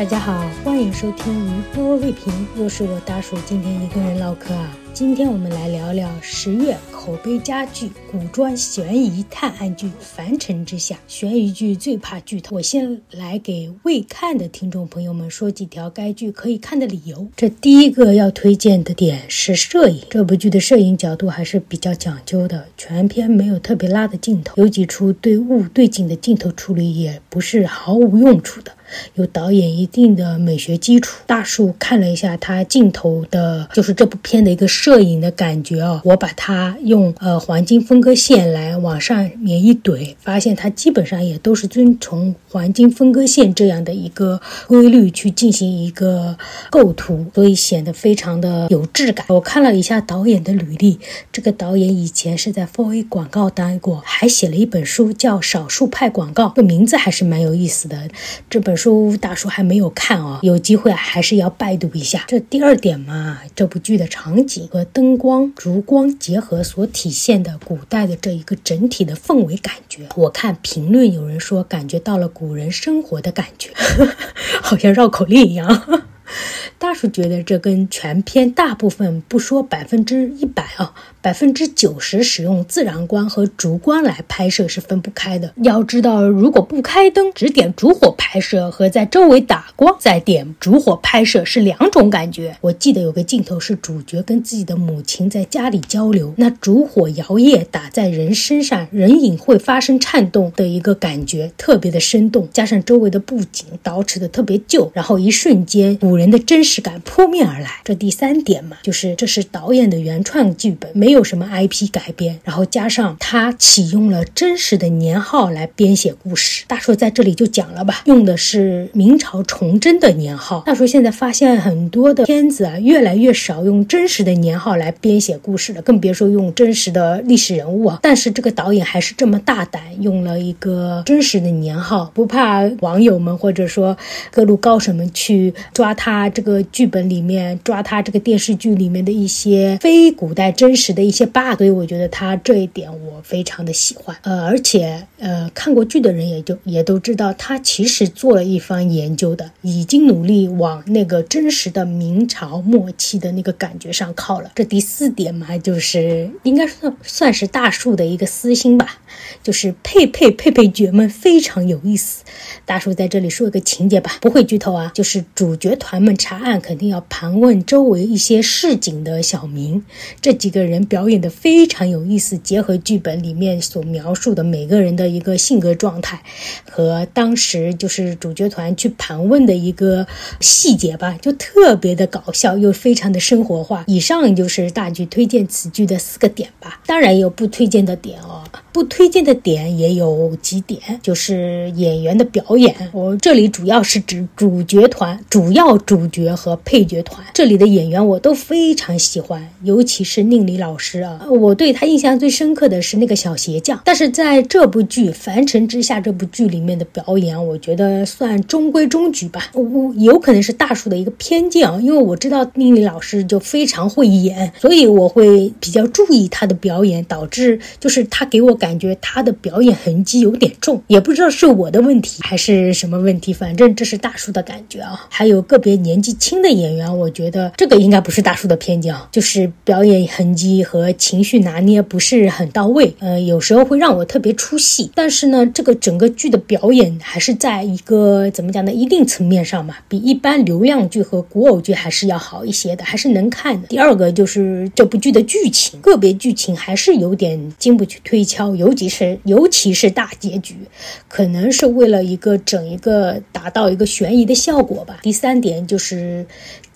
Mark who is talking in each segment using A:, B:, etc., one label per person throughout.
A: 大家好，欢迎收听余波未平，又是我大叔今天一个人唠嗑啊。今天我们来聊聊十月口碑佳剧古装悬疑探案剧《凡尘之下》。悬疑剧最怕剧透，我先来给未看的听众朋友们说几条该剧可以看的理由。这第一个要推荐的点是摄影，这部剧的摄影角度还是比较讲究的，全片没有特别拉的镜头，有几处对物对景的镜头处理也不是毫无用处的。有导演一定的美学基础，大树看了一下他镜头的，就是这部片的一个摄影的感觉啊。我把它用呃黄金分割线来往上面一怼，发现它基本上也都是遵从黄金分割线这样的一个规律去进行一个构图，所以显得非常的有质感。我看了一下导演的履历，这个导演以前是在 for a 广告待过，还写了一本书叫《少数派广告》，这名字还是蛮有意思的。这本。书大叔还没有看哦，有机会还是要拜读一下。这第二点嘛，这部剧的场景和灯光、烛光结合所体现的古代的这一个整体的氛围感觉，我看评论有人说感觉到了古人生活的感觉，好像绕口令一样。大叔觉得这跟全片大部分不说百分之一百啊。百分之九十使用自然光和烛光来拍摄是分不开的。要知道，如果不开灯，只点烛火拍摄和在周围打光再点烛火拍摄是两种感觉。我记得有个镜头是主角跟自己的母亲在家里交流，那烛火摇曳打在人身上，人影会发生颤动的一个感觉，特别的生动。加上周围的布景捯饬的特别旧，然后一瞬间古人的真实感扑面而来。这第三点嘛，就是这是导演的原创剧本，没。有什么 IP 改编，然后加上他启用了真实的年号来编写故事。大叔在这里就讲了吧，用的是明朝崇祯的年号。大叔现在发现很多的片子啊，越来越少用真实的年号来编写故事了，更别说用真实的历史人物啊。但是这个导演还是这么大胆，用了一个真实的年号，不怕网友们或者说各路高手们去抓他他这个剧本里面，抓他这个电视剧里面的一些非古代真实的。的一些 bug，所以我觉得他这一点我非常的喜欢。呃，而且呃，看过剧的人也就也都知道，他其实做了一番研究的，已经努力往那个真实的明朝末期的那个感觉上靠了。这第四点嘛，就是应该算算是大树的一个私心吧，就是配配配配角们非常有意思。大叔在这里说一个情节吧，不会剧透啊，就是主角团们查案肯定要盘问周围一些市井的小民，这几个人。表演的非常有意思，结合剧本里面所描述的每个人的一个性格状态，和当时就是主角团去盘问的一个细节吧，就特别的搞笑又非常的生活化。以上就是大剧推荐此剧的四个点吧，当然有不推荐的点哦。不推荐的点也有几点，就是演员的表演。我这里主要是指主角团、主要主角和配角团。这里的演员我都非常喜欢，尤其是宁理老师啊，我对他印象最深刻的是那个小鞋匠。但是在这部剧《凡尘之下》这部剧里面的表演，我觉得算中规中矩吧。我有可能是大叔的一个偏见啊，因为我知道宁理老师就非常会演，所以我会比较注意他的表演，导致就是他给我。感觉他的表演痕迹有点重，也不知道是我的问题还是什么问题，反正这是大叔的感觉啊。还有个别年纪轻的演员，我觉得这个应该不是大叔的偏见，就是表演痕迹和情绪拿捏不是很到位，呃，有时候会让我特别出戏。但是呢，这个整个剧的表演还是在一个怎么讲呢，一定层面上嘛，比一般流量剧和古偶剧还是要好一些的，还是能看的。第二个就是这部剧的剧情，个别剧情还是有点经不起推敲。尤其是尤其是大结局，可能是为了一个整一个达到一个悬疑的效果吧。第三点就是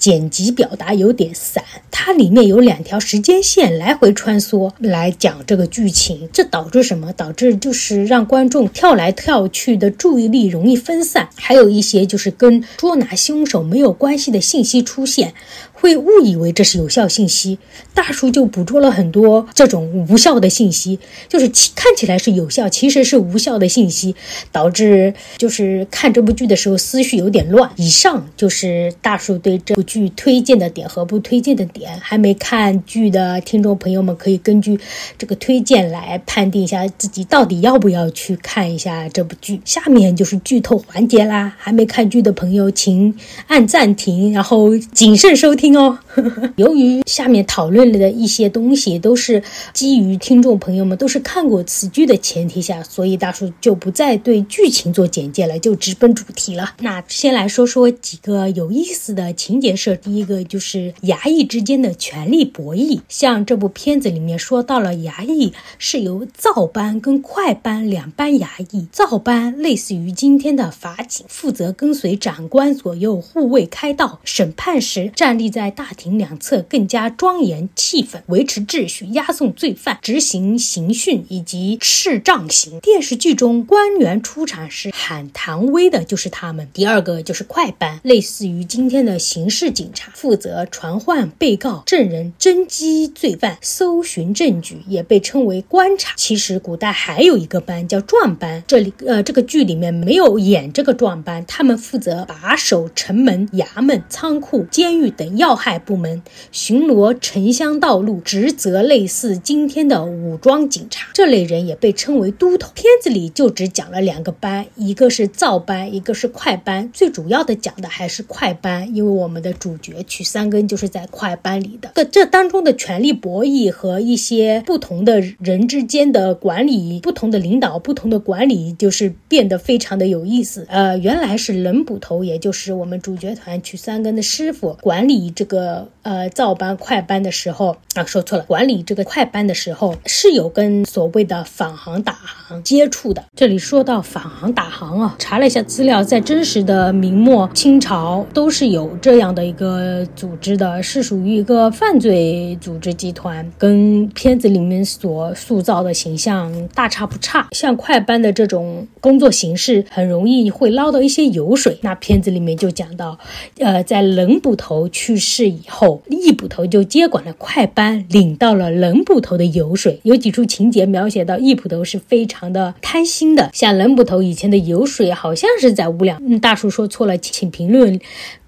A: 剪辑表达有点散，它里面有两条时间线来回穿梭来讲这个剧情，这导致什么？导致就是让观众跳来跳去的注意力容易分散，还有一些就是跟捉拿凶手没有关系的信息出现。会误以为这是有效信息。大叔就捕捉了很多这种无效的信息，就是其看起来是有效，其实是无效的信息，导致就是看这部剧的时候思绪有点乱。以上就是大叔对这部剧剧推荐的点和不推荐的点。还没看剧的听众朋友们可以根据这个推荐来判定一下自己到底要不要去看一下这部剧。下面就是剧透环节啦，还没看剧的朋友请按暂停，然后谨慎收听哦。由于下面讨论了的一些东西都是基于听众朋友们都是看过此剧的前提下，所以大叔就不再对剧情做简介了，就直奔主题了。那先来说说几个有意思的情节设。第一个就是衙役之间的权力博弈。像这部片子里面说到了，衙役是由造班跟快班两班衙役。造班类似于今天的法警，负责跟随长官左右护卫开道，审判时站立在大厅。庭两侧更加庄严气氛，维持秩序，押送罪犯，执行刑讯以及斥杖刑。电视剧中官员出场时喊唐威的就是他们。第二个就是快班，类似于今天的刑事警察，负责传唤被告、证人、侦缉罪犯、搜寻证据，也被称为观察。其实古代还有一个班叫壮班，这里呃这个剧里面没有演这个壮班，他们负责把守城门、衙门、仓库、监狱等要害部。部门巡逻城乡道路，职责类似今天的武装警察。这类人也被称为都头。片子里就只讲了两个班，一个是造班，一个是快班。最主要的讲的还是快班，因为我们的主角曲三根就是在快班里的。这这当中的权力博弈和一些不同的人之间的管理，不同的领导，不同的管理，就是变得非常的有意思。呃，原来是冷捕头，也就是我们主角团曲三根的师傅管理这个。呃，造班快班的时候啊，说错了，管理这个快班的时候是有跟所谓的仿行打行接触的。这里说到仿行打行啊，查了一下资料，在真实的明末清朝都是有这样的一个组织的，是属于一个犯罪组织集团，跟片子里面所塑造的形象大差不差。像快班的这种工作形式，很容易会捞到一些油水。那片子里面就讲到，呃，在冷捕头去世以后。后易捕头就接管了快班，领到了冷捕头的油水。有几处情节描写到易捕头是非常的贪心的，像冷捕头以前的油水好像是在五两，嗯，大叔说错了，请评论。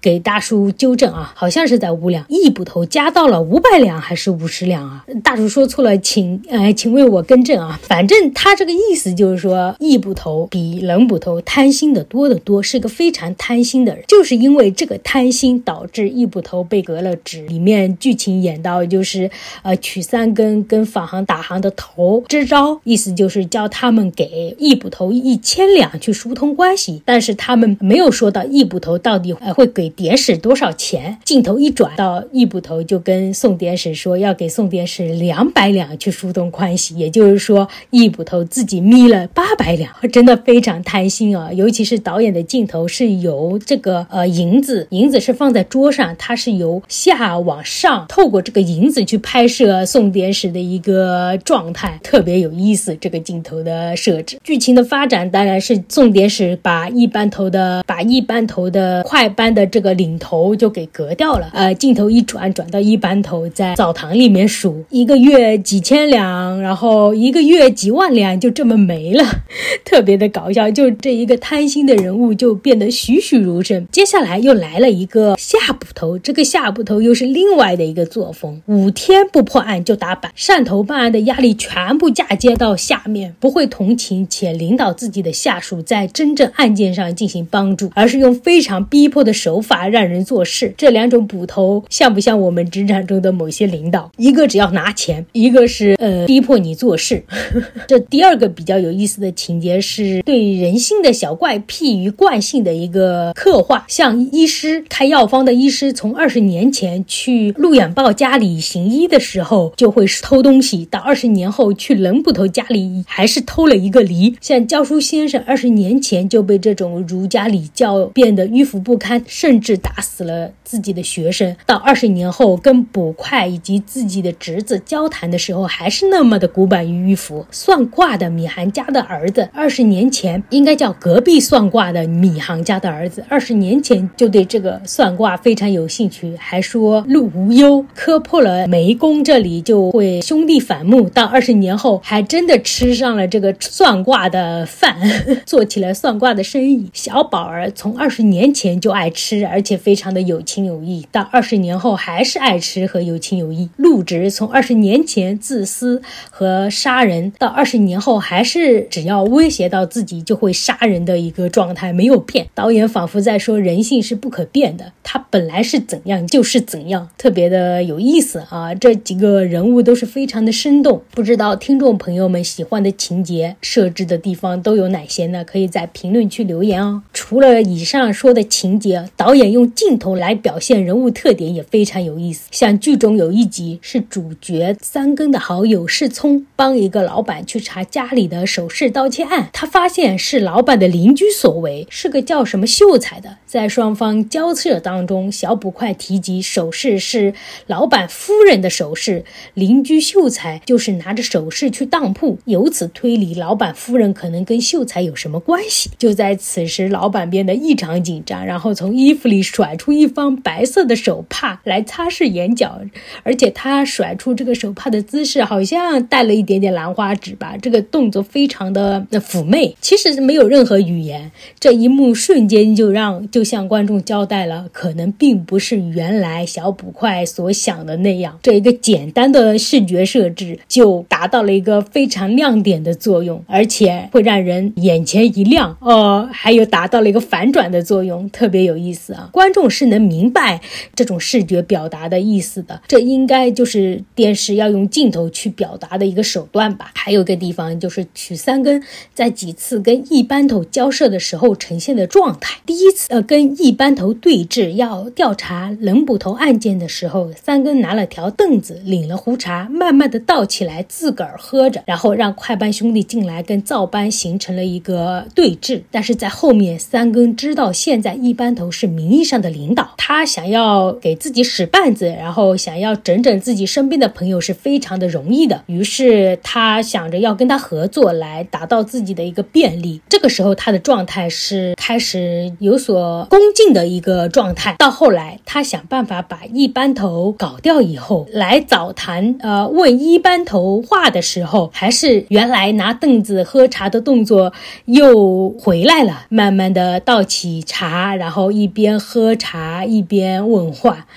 A: 给大叔纠正啊，好像是在五两，易捕头加到了五百两还是五十两啊？大叔说错了，请呃，请为我更正啊。反正他这个意思就是说，易捕头比冷捕头贪心的多得多，是个非常贪心的人。就是因为这个贪心，导致易捕头被革了职。里面剧情演到，就是呃，曲三根跟仿行打行的头支招，意思就是叫他们给易捕头一千两去疏通关系，但是他们没有说到易捕头到底呃会给。典史多少钱？镜头一转到易捕头，就跟宋典史说要给宋典史两百两去疏通关系，也就是说易捕头自己眯了八百两，真的非常贪心啊！尤其是导演的镜头是由这个呃银子，银子是放在桌上，它是由下往上，透过这个银子去拍摄宋典史的一个状态，特别有意思。这个镜头的设置，剧情的发展当然是宋典史把一班头的把一班头的快班的这个。领头就给隔掉了，呃，镜头一转，转到一班头在澡堂里面数一个月几千两，然后一个月几万两，就这么没了，特别的搞笑。就这一个贪心的人物就变得栩栩如生。接下来又来了一个下捕头，这个下捕头又是另外的一个作风，五天不破案就打板，上头办案的压力全部嫁接到下面，不会同情且领导自己的下属在真正案件上进行帮助，而是用非常逼迫的手法。法让人做事，这两种捕头像不像我们职场中的某些领导？一个只要拿钱，一个是呃逼迫你做事。这第二个比较有意思的情节是对人性的小怪癖与惯性的一个刻画。像医师开药方的医师，从二十年前去陆远豹家里行医的时候就会偷东西，到二十年后去冷捕头家里还是偷了一个梨。像教书先生二十年前就被这种儒家礼教变得迂腐不堪，甚甚至打死了自己的学生。到二十年后跟捕快以及自己的侄子交谈的时候，还是那么的古板迂腐。算卦的米行家的儿子，二十年前应该叫隔壁算卦的米行家的儿子，二十年前就对这个算卦非常有兴趣，还说路无忧，磕破了眉弓这里就会兄弟反目。到二十年后，还真的吃上了这个算卦的饭，做起了算卦的生意。小宝儿从二十年前就爱吃，而且非常的有情有义，到二十年后还是爱吃和有情有义。陆植从二十年前自私和杀人，到二十年后还是只要威胁到自己就会杀人的一个状态没有变。导演仿佛在说人性是不可变的，他本来是怎样就是怎样，特别的有意思啊！这几个人物都是非常的生动，不知道听众朋友们喜欢的情节设置的地方都有哪些呢？可以在评论区留言哦。除了以上说的情节，导演用镜头来表现人物特点也非常有意思。像剧中有一集是主角三更的好友世聪帮一个老板去查家里的首饰盗窃案，他发现是老板的邻居所为，是个叫什么秀才的。在双方交涉当中，小捕快提及首饰是老板夫人的首饰，邻居秀才就是拿着首饰去当铺，由此推理老板夫人可能跟秀才有什么关系。就在此时，老板变得异常紧张，然后从衣服里甩出一方白色的手帕来擦拭眼角，而且他甩出这个手帕的姿势好像带了一点点兰花指吧，这个动作非常的妩媚，其实没有任何语言。这一幕瞬间就让。就向观众交代了，可能并不是原来小捕快所想的那样。这一个简单的视觉设置就达到了一个非常亮点的作用，而且会让人眼前一亮。哦，还有达到了一个反转的作用，特别有意思观众是能明白这种视觉表达的意思的。这应该就是电视要用镜头去表达的一个手段吧。还有个地方就是曲三根在几次跟一班头交涉的时候呈现的状态。第一次呃。跟一班头对峙，要调查冷捕头案件的时候，三根拿了条凳子，领了壶茶，慢慢的倒起来，自个儿喝着，然后让快班兄弟进来，跟造班形成了一个对峙。但是在后面，三根知道现在一班头是明名义上的领导，他想要给自己使绊子，然后想要整整自己身边的朋友是非常的容易的。于是他想着要跟他合作，来达到自己的一个便利。这个时候他的状态是开始有所。恭敬的一个状态，到后来他想办法把一班头搞掉以后，来早谈，呃，问一班头话的时候，还是原来拿凳子喝茶的动作又回来了，慢慢的倒起茶，然后一边喝茶一边问话。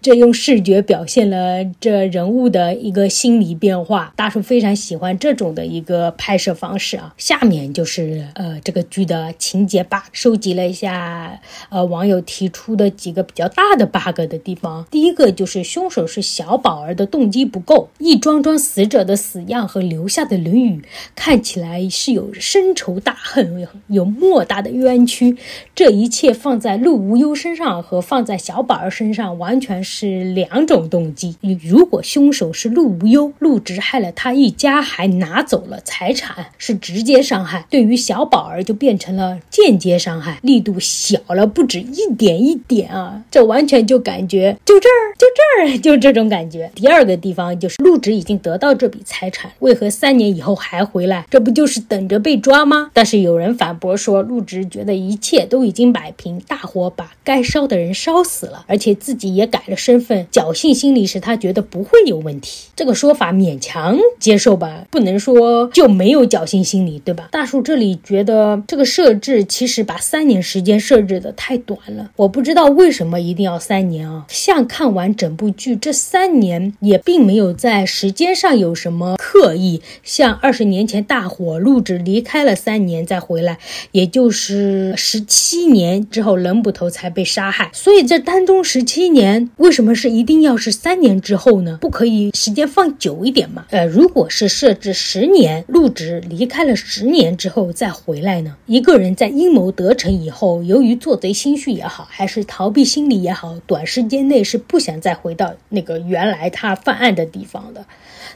A: 这用视觉表现了这人物的一个心理变化，大叔非常喜欢这种的一个拍摄方式啊。下面就是呃这个剧的情节吧，收集了一下呃网友提出的几个比较大的 bug 的地方。第一个就是凶手是小宝儿的动机不够，一桩桩死者的死样和留下的论语看起来是有深仇大恨，有莫大的冤屈。这一切放在陆无忧身上和放在小宝儿身上完全。是两种动机。如果凶手是陆无忧，陆直害了他一家，还拿走了财产，是直接伤害；对于小宝儿就变成了间接伤害，力度小了不止一点一点啊！这完全就感觉就这儿就这儿就这种感觉。第二个地方就是陆直已经得到这笔财产，为何三年以后还回来？这不就是等着被抓吗？但是有人反驳说，陆直觉得一切都已经摆平，大火把该烧的人烧死了，而且自己也改了。身份侥幸心理使他觉得不会有问题，这个说法勉强接受吧，不能说就没有侥幸心理，对吧？大树这里觉得这个设置其实把三年时间设置的太短了，我不知道为什么一定要三年啊？像看完整部剧这三年也并没有在时间上有什么刻意，像二十年前大火录制离开了三年再回来，也就是十七年之后冷捕头才被杀害，所以这当中十七年为为什么是一定要是三年之后呢？不可以时间放久一点吗？呃，如果是设置十年，入职离开了十年之后再回来呢？一个人在阴谋得逞以后，由于做贼心虚也好，还是逃避心理也好，短时间内是不想再回到那个原来他犯案的地方的。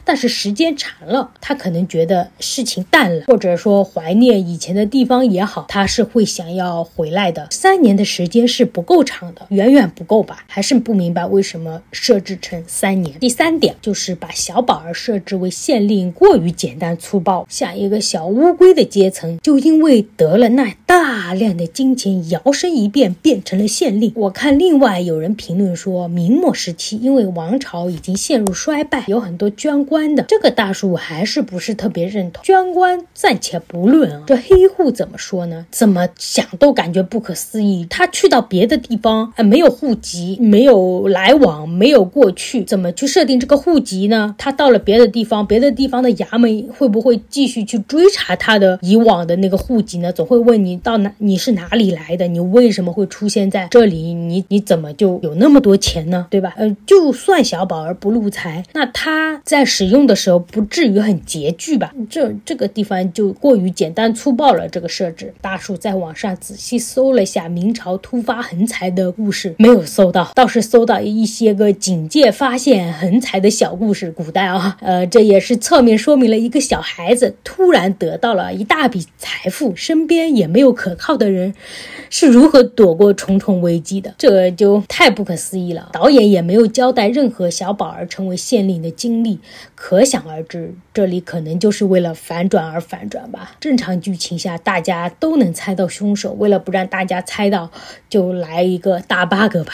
A: 但是时间长了，他可能觉得事情淡了，或者说怀念以前的地方也好，他是会想要回来的。三年的时间是不够长的，远远不够吧？还是不明白为什么设置成三年。第三点就是把小宝儿设置为县令过于简单粗暴，像一个小乌龟的阶层，就因为得了那大量的金钱，摇身一变变成了县令。我看另外有人评论说，明末时期因为王朝已经陷入衰败，有很多捐。官官的这个大叔还是不是特别认同，捐官暂且不论啊，这黑户怎么说呢？怎么想都感觉不可思议。他去到别的地方，呃，没有户籍，没有来往，没有过去，怎么去设定这个户籍呢？他到了别的地方，别的地方的衙门会不会继续去追查他的以往的那个户籍呢？总会问你到哪，你是哪里来的？你为什么会出现在这里？你你怎么就有那么多钱呢？对吧？呃，就算小宝儿不入财，那他在使用的时候不至于很拮据吧？这这个地方就过于简单粗暴了。这个设置，大叔在网上仔细搜了下明朝突发横财的故事，没有搜到，倒是搜到一些个警戒发现横财的小故事。古代啊，呃，这也是侧面说明了一个小孩子突然得到了一大笔财富，身边也没有可靠的人，是如何躲过重重危机的。这就太不可思议了。导演也没有交代任何小宝儿成为县令的经历。可想而知，这里可能就是为了反转而反转吧。正常剧情下，大家都能猜到凶手，为了不让大家猜到，就来一个大 bug 吧。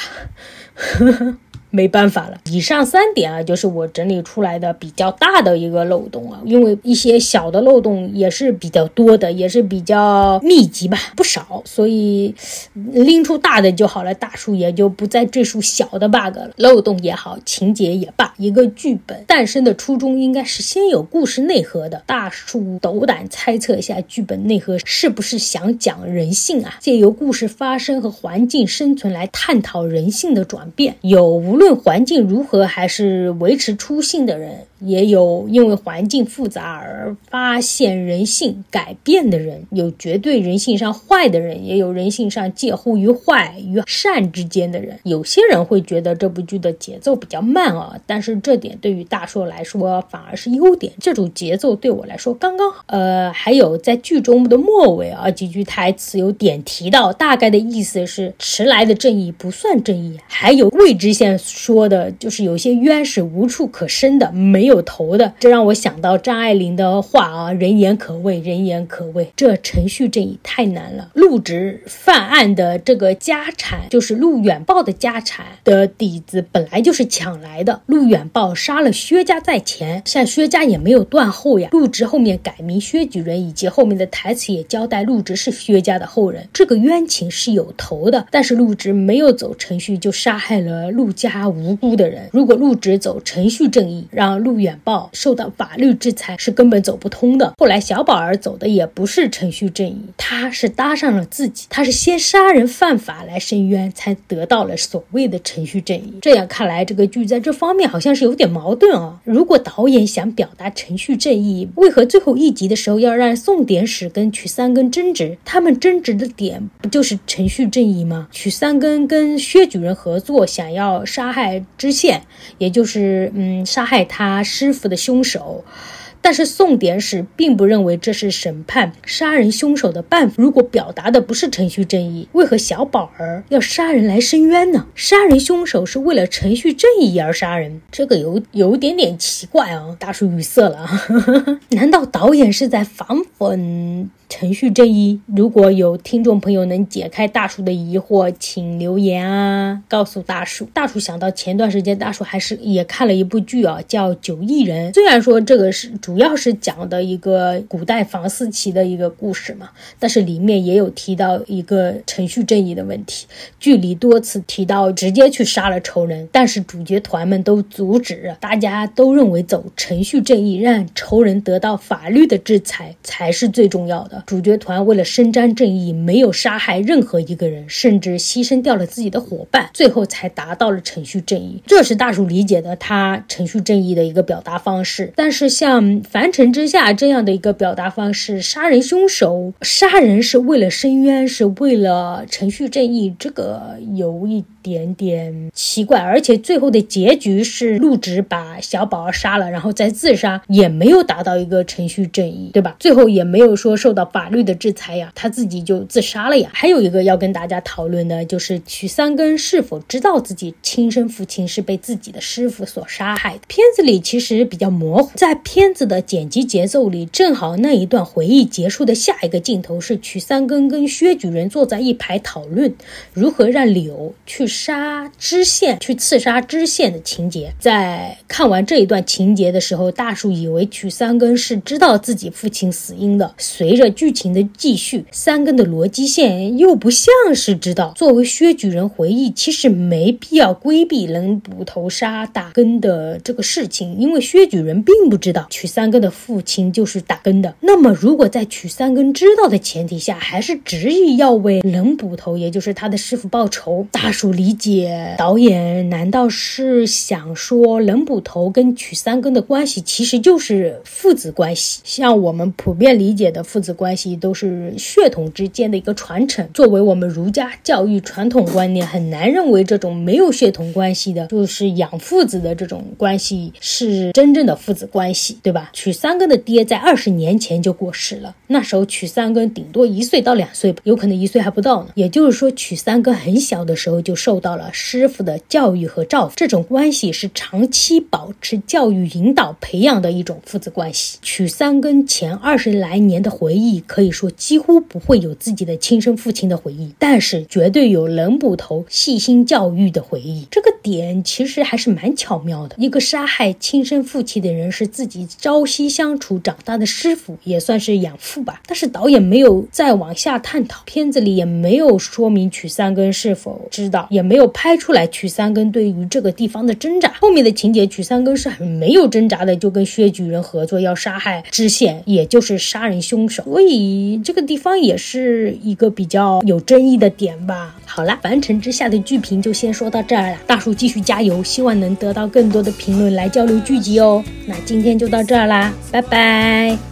A: 没办法了，以上三点啊，就是我整理出来的比较大的一个漏洞啊。因为一些小的漏洞也是比较多的，也是比较密集吧，不少，所以拎出大的就好了，大叔也就不再赘述小的 bug 了。漏洞也好，情节也罢，一个剧本诞生的初衷应该是先有故事内核的。大树斗胆猜测一下，剧本内核是不是想讲人性啊？借由故事发生和环境生存来探讨人性的转变，有无？论环境如何，还是维持初心的人。也有因为环境复杂而发现人性改变的人，有绝对人性上坏的人，也有人性上介乎于坏与善之间的人。有些人会觉得这部剧的节奏比较慢啊，但是这点对于大硕来说反而是优点。这种节奏对我来说刚刚好。呃，还有在剧中的末尾啊，几句台词有点提到，大概的意思是迟来的正义不算正义。还有魏知县说的就是有些冤是无处可伸的，没。有头的，这让我想到张爱玲的话啊，人言可畏，人言可畏。这程序正义太难了。陆直犯案的这个家产，就是陆远豹的家产的底子，本来就是抢来的。陆远豹杀了薛家在前，像薛家也没有断后呀。陆直后面改名薛举人，以及后面的台词也交代陆直是薛家的后人，这个冤情是有头的。但是陆直没有走程序，就杀害了陆家无辜的人。如果陆直走程序正义，让陆远报受到法律制裁是根本走不通的。后来小宝儿走的也不是程序正义，他是搭上了自己，他是先杀人犯法来伸冤，才得到了所谓的程序正义。这样看来，这个剧在这方面好像是有点矛盾啊。如果导演想表达程序正义，为何最后一集的时候要让宋典史跟曲三根争执？他们争执的点不就是程序正义吗？曲三根跟薛举人合作，想要杀害知县，也就是嗯杀害他。师傅的凶手，但是宋典史并不认为这是审判杀人凶手的办法。如果表达的不是程序正义，为何小宝儿要杀人来伸冤呢？杀人凶手是为了程序正义而杀人，这个有有点点奇怪啊！大叔语塞了，难道导演是在反讽？程序正义，如果有听众朋友能解开大叔的疑惑，请留言啊，告诉大叔。大叔想到前段时间大叔还是也看了一部剧啊，叫《九亿人》。虽然说这个是主要是讲的一个古代房思琪的一个故事嘛，但是里面也有提到一个程序正义的问题。剧里多次提到直接去杀了仇人，但是主角团们都阻止，大家都认为走程序正义，让仇人得到法律的制裁才是最重要的。主角团为了伸张正义，没有杀害任何一个人，甚至牺牲掉了自己的伙伴，最后才达到了程序正义。这是大叔理解的他程序正义的一个表达方式。但是像《凡尘之下》这样的一个表达方式，杀人凶手杀人是为了伸冤，是为了程序正义，这个有一。点点奇怪，而且最后的结局是陆直把小宝杀了，然后再自杀，也没有达到一个程序正义，对吧？最后也没有说受到法律的制裁呀，他自己就自杀了呀。还有一个要跟大家讨论的，就是曲三根是否知道自己亲生父亲是被自己的师傅所杀害的？片子里其实比较模糊，在片子的剪辑节奏里，正好那一段回忆结束的下一个镜头是曲三根跟薛举人坐在一排讨论如何让柳去。杀知县去刺杀知县的情节，在看完这一段情节的时候，大树以为曲三根是知道自己父亲死因的。随着剧情的继续，三根的逻辑线又不像是知道。作为薛举人回忆，其实没必要规避冷捕头杀打根的这个事情，因为薛举人并不知道曲三根的父亲就是打根的。那么，如果在曲三根知道的前提下，还是执意要为冷捕头，也就是他的师傅报仇，大树。理解导演难道是想说冷捕头跟曲三更的关系其实就是父子关系？像我们普遍理解的父子关系都是血统之间的一个传承。作为我们儒家教育传统观念，很难认为这种没有血统关系的，就是养父子的这种关系是真正的父子关系，对吧？曲三更的爹在二十年前就过世了，那时候曲三更顶多一岁到两岁吧，有可能一岁还不到呢。也就是说，曲三更很小的时候就受。受到了师傅的教育和照顾，这种关系是长期保持教育引导培养的一种父子关系。曲三更前二十来年的回忆，可以说几乎不会有自己的亲生父亲的回忆，但是绝对有冷捕头细心教育的回忆。这个点其实还是蛮巧妙的。一个杀害亲生父亲的人是自己朝夕相处长大的师傅，也算是养父吧。但是导演没有再往下探讨，片子里也没有说明曲三更是否知道。也没有拍出来曲三更对于这个地方的挣扎。后面的情节，曲三更是很没有挣扎的，就跟薛举人合作要杀害知县，也就是杀人凶手。所以这个地方也是一个比较有争议的点吧。好了，凡尘之下的剧评就先说到这儿了。大叔继续加油，希望能得到更多的评论来交流剧集哦。那今天就到这儿啦，拜拜。